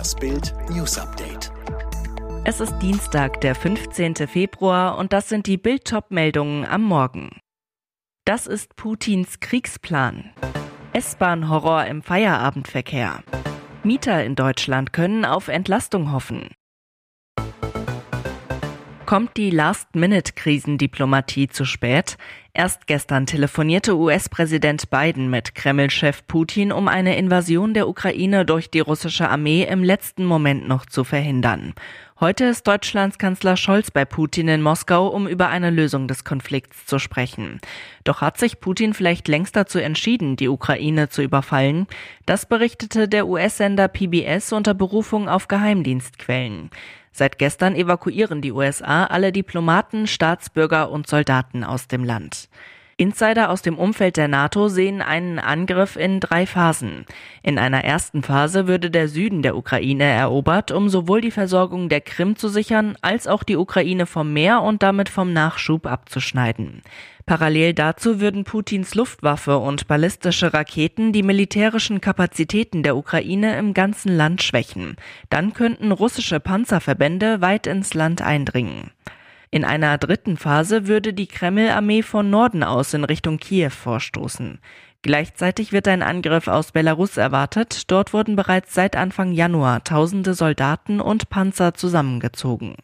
Das Bild News Update. Es ist Dienstag, der 15. Februar und das sind die Bild-Top-Meldungen am Morgen. Das ist Putins Kriegsplan. S-Bahn-Horror im Feierabendverkehr. Mieter in Deutschland können auf Entlastung hoffen. Kommt die Last-Minute-Krisendiplomatie zu spät? Erst gestern telefonierte US-Präsident Biden mit Kreml-Chef Putin, um eine Invasion der Ukraine durch die russische Armee im letzten Moment noch zu verhindern. Heute ist Deutschlands Kanzler Scholz bei Putin in Moskau, um über eine Lösung des Konflikts zu sprechen. Doch hat sich Putin vielleicht längst dazu entschieden, die Ukraine zu überfallen? Das berichtete der US-Sender PBS unter Berufung auf Geheimdienstquellen. Seit gestern evakuieren die USA alle Diplomaten, Staatsbürger und Soldaten aus dem Land. Insider aus dem Umfeld der NATO sehen einen Angriff in drei Phasen. In einer ersten Phase würde der Süden der Ukraine erobert, um sowohl die Versorgung der Krim zu sichern, als auch die Ukraine vom Meer und damit vom Nachschub abzuschneiden. Parallel dazu würden Putins Luftwaffe und ballistische Raketen die militärischen Kapazitäten der Ukraine im ganzen Land schwächen. Dann könnten russische Panzerverbände weit ins Land eindringen. In einer dritten Phase würde die Kreml-Armee von Norden aus in Richtung Kiew vorstoßen. Gleichzeitig wird ein Angriff aus Belarus erwartet. Dort wurden bereits seit Anfang Januar tausende Soldaten und Panzer zusammengezogen.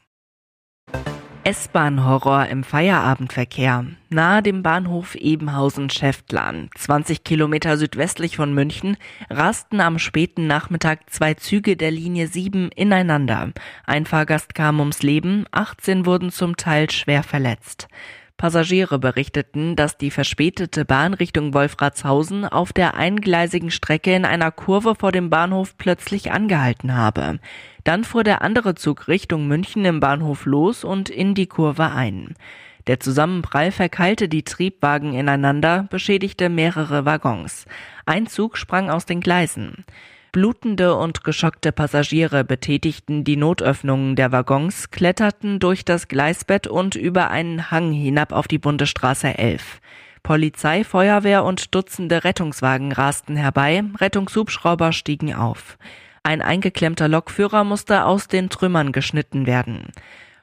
S-Bahn-Horror im Feierabendverkehr. Nahe dem Bahnhof Ebenhausen-Schäftlarn, 20 Kilometer südwestlich von München, rasten am späten Nachmittag zwei Züge der Linie 7 ineinander. Ein Fahrgast kam ums Leben, 18 wurden zum Teil schwer verletzt. Passagiere berichteten, dass die verspätete Bahn Richtung Wolfratshausen auf der eingleisigen Strecke in einer Kurve vor dem Bahnhof plötzlich angehalten habe. Dann fuhr der andere Zug Richtung München im Bahnhof los und in die Kurve ein. Der Zusammenprall verkeilte die Triebwagen ineinander, beschädigte mehrere Waggons. Ein Zug sprang aus den Gleisen. Blutende und geschockte Passagiere betätigten die Notöffnungen der Waggons, kletterten durch das Gleisbett und über einen Hang hinab auf die Bundesstraße 11. Polizei, Feuerwehr und Dutzende Rettungswagen rasten herbei, Rettungshubschrauber stiegen auf. Ein eingeklemmter Lokführer musste aus den Trümmern geschnitten werden.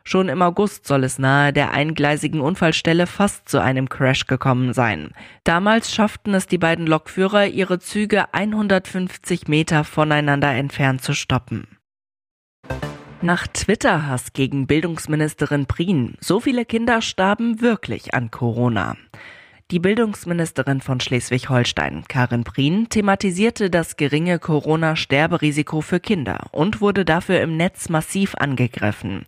Schon im August soll es nahe der eingleisigen Unfallstelle fast zu einem Crash gekommen sein. Damals schafften es die beiden Lokführer, ihre Züge 150 Meter voneinander entfernt zu stoppen. Nach Twitter-Hass gegen Bildungsministerin Prien. So viele Kinder starben wirklich an Corona. Die Bildungsministerin von Schleswig-Holstein, Karin Prien, thematisierte das geringe Corona-Sterberisiko für Kinder und wurde dafür im Netz massiv angegriffen.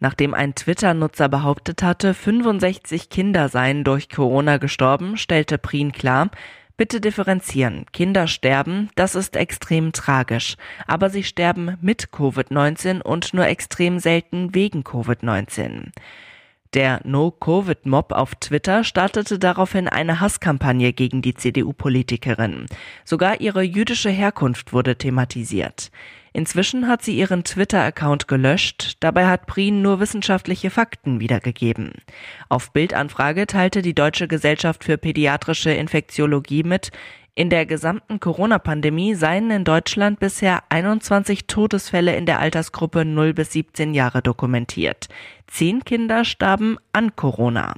Nachdem ein Twitter-Nutzer behauptet hatte, 65 Kinder seien durch Corona gestorben, stellte Prien klar, bitte differenzieren. Kinder sterben, das ist extrem tragisch. Aber sie sterben mit Covid-19 und nur extrem selten wegen Covid-19. Der No-Covid-Mob auf Twitter startete daraufhin eine Hasskampagne gegen die CDU-Politikerin. Sogar ihre jüdische Herkunft wurde thematisiert. Inzwischen hat sie ihren Twitter-Account gelöscht, dabei hat Prien nur wissenschaftliche Fakten wiedergegeben. Auf Bildanfrage teilte die Deutsche Gesellschaft für Pädiatrische Infektiologie mit, in der gesamten Corona-Pandemie seien in Deutschland bisher 21 Todesfälle in der Altersgruppe 0 bis 17 Jahre dokumentiert. Zehn Kinder starben an Corona.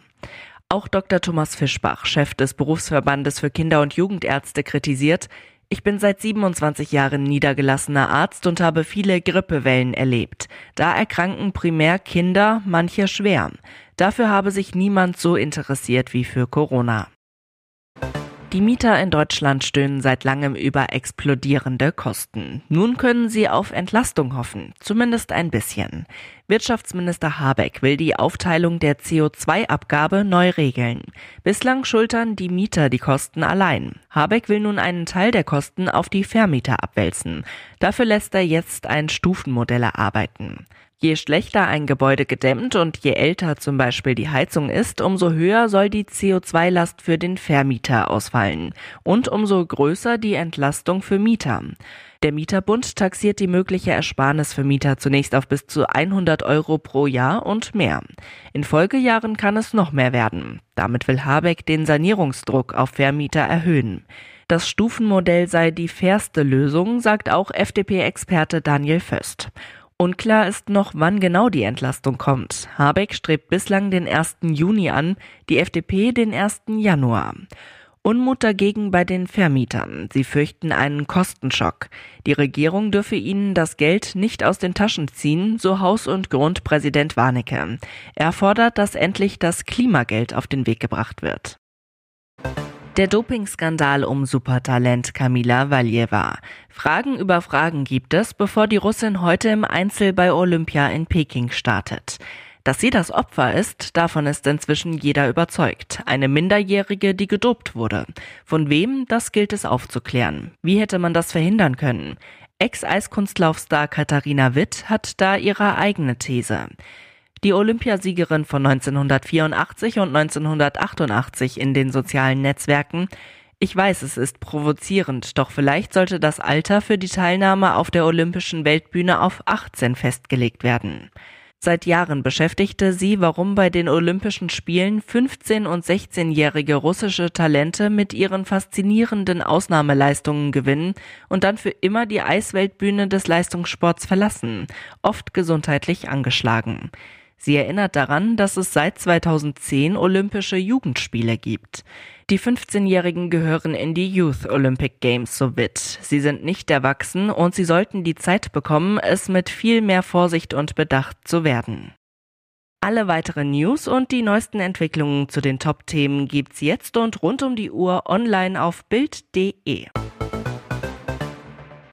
Auch Dr. Thomas Fischbach, Chef des Berufsverbandes für Kinder- und Jugendärzte, kritisiert, ich bin seit 27 Jahren niedergelassener Arzt und habe viele Grippewellen erlebt. Da erkranken primär Kinder, manche schwer. Dafür habe sich niemand so interessiert wie für Corona. Die Mieter in Deutschland stöhnen seit langem über explodierende Kosten. Nun können sie auf Entlastung hoffen, zumindest ein bisschen. Wirtschaftsminister Habeck will die Aufteilung der CO2-Abgabe neu regeln. Bislang schultern die Mieter die Kosten allein. Habeck will nun einen Teil der Kosten auf die Vermieter abwälzen. Dafür lässt er jetzt ein Stufenmodell erarbeiten. Je schlechter ein Gebäude gedämmt und je älter zum Beispiel die Heizung ist, umso höher soll die CO2-Last für den Vermieter ausfallen und umso größer die Entlastung für Mieter. Der Mieterbund taxiert die mögliche Ersparnis für Mieter zunächst auf bis zu 100 Euro pro Jahr und mehr. In Folgejahren kann es noch mehr werden. Damit will Habeck den Sanierungsdruck auf Vermieter erhöhen. Das Stufenmodell sei die fairste Lösung, sagt auch FDP-Experte Daniel Föst. Unklar ist noch, wann genau die Entlastung kommt. Habeck strebt bislang den 1. Juni an, die FDP den 1. Januar. Unmut dagegen bei den Vermietern. Sie fürchten einen Kostenschock. Die Regierung dürfe ihnen das Geld nicht aus den Taschen ziehen, so Haus- und Grundpräsident Warnecke. Er fordert, dass endlich das Klimageld auf den Weg gebracht wird. Der Dopingskandal um Supertalent Kamila Valjeva. Fragen über Fragen gibt es, bevor die Russin heute im Einzel bei Olympia in Peking startet. Dass sie das Opfer ist, davon ist inzwischen jeder überzeugt. Eine Minderjährige, die gedopt wurde. Von wem, das gilt es aufzuklären. Wie hätte man das verhindern können? Ex-Eiskunstlaufstar Katharina Witt hat da ihre eigene These. Die Olympiasiegerin von 1984 und 1988 in den sozialen Netzwerken ich weiß, es ist provozierend, doch vielleicht sollte das Alter für die Teilnahme auf der Olympischen Weltbühne auf 18 festgelegt werden. Seit Jahren beschäftigte sie, warum bei den Olympischen Spielen 15- und 16-jährige russische Talente mit ihren faszinierenden Ausnahmeleistungen gewinnen und dann für immer die Eisweltbühne des Leistungssports verlassen, oft gesundheitlich angeschlagen. Sie erinnert daran, dass es seit 2010 Olympische Jugendspiele gibt. Die 15-Jährigen gehören in die Youth Olympic Games so wit. Sie sind nicht erwachsen und sie sollten die Zeit bekommen, es mit viel mehr Vorsicht und Bedacht zu werden. Alle weiteren News und die neuesten Entwicklungen zu den Top-Themen gibt's jetzt und rund um die Uhr online auf Bild.de.